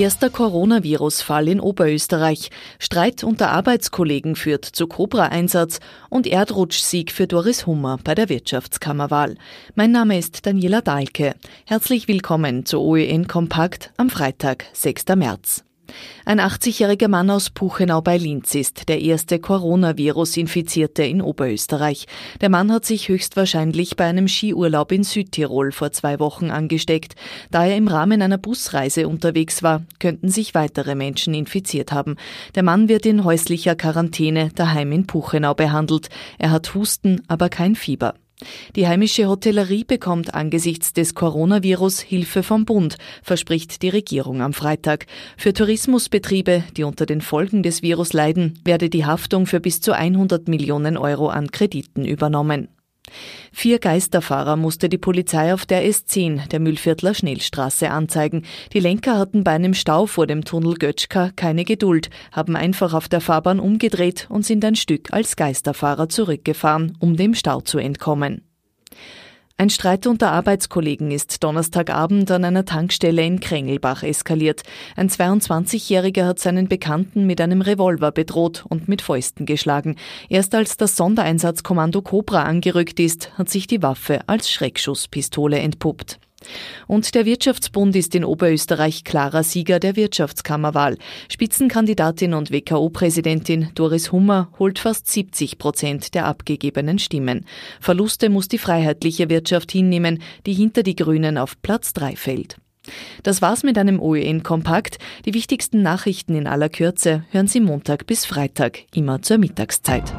Erster Coronavirus-Fall in Oberösterreich. Streit unter Arbeitskollegen führt zu Cobra-Einsatz und Erdrutschsieg für Doris Hummer bei der Wirtschaftskammerwahl. Mein Name ist Daniela Dahlke. Herzlich willkommen zu OEN Kompakt am Freitag, 6. März. Ein 80-jähriger Mann aus Puchenau bei Linz ist der erste Coronavirus-Infizierte in Oberösterreich. Der Mann hat sich höchstwahrscheinlich bei einem Skiurlaub in Südtirol vor zwei Wochen angesteckt. Da er im Rahmen einer Busreise unterwegs war, könnten sich weitere Menschen infiziert haben. Der Mann wird in häuslicher Quarantäne daheim in Puchenau behandelt. Er hat Husten, aber kein Fieber. Die heimische Hotellerie bekommt angesichts des Coronavirus Hilfe vom Bund, verspricht die Regierung am Freitag. Für Tourismusbetriebe, die unter den Folgen des Virus leiden, werde die Haftung für bis zu 100 Millionen Euro an Krediten übernommen. Vier Geisterfahrer musste die Polizei auf der S10 der Mühlviertler Schnellstraße anzeigen. Die Lenker hatten bei einem Stau vor dem Tunnel Götschka keine Geduld, haben einfach auf der Fahrbahn umgedreht und sind ein Stück als Geisterfahrer zurückgefahren, um dem Stau zu entkommen. Ein Streit unter Arbeitskollegen ist Donnerstagabend an einer Tankstelle in Krengelbach eskaliert. Ein 22-Jähriger hat seinen Bekannten mit einem Revolver bedroht und mit Fäusten geschlagen. Erst als das Sondereinsatzkommando Cobra angerückt ist, hat sich die Waffe als Schreckschusspistole entpuppt. Und der Wirtschaftsbund ist in Oberösterreich klarer Sieger der Wirtschaftskammerwahl. Spitzenkandidatin und WKO-Präsidentin Doris Hummer holt fast 70 Prozent der abgegebenen Stimmen. Verluste muss die freiheitliche Wirtschaft hinnehmen, die hinter die Grünen auf Platz 3 fällt. Das war's mit einem OEN-Kompakt. Die wichtigsten Nachrichten in aller Kürze hören Sie Montag bis Freitag, immer zur Mittagszeit.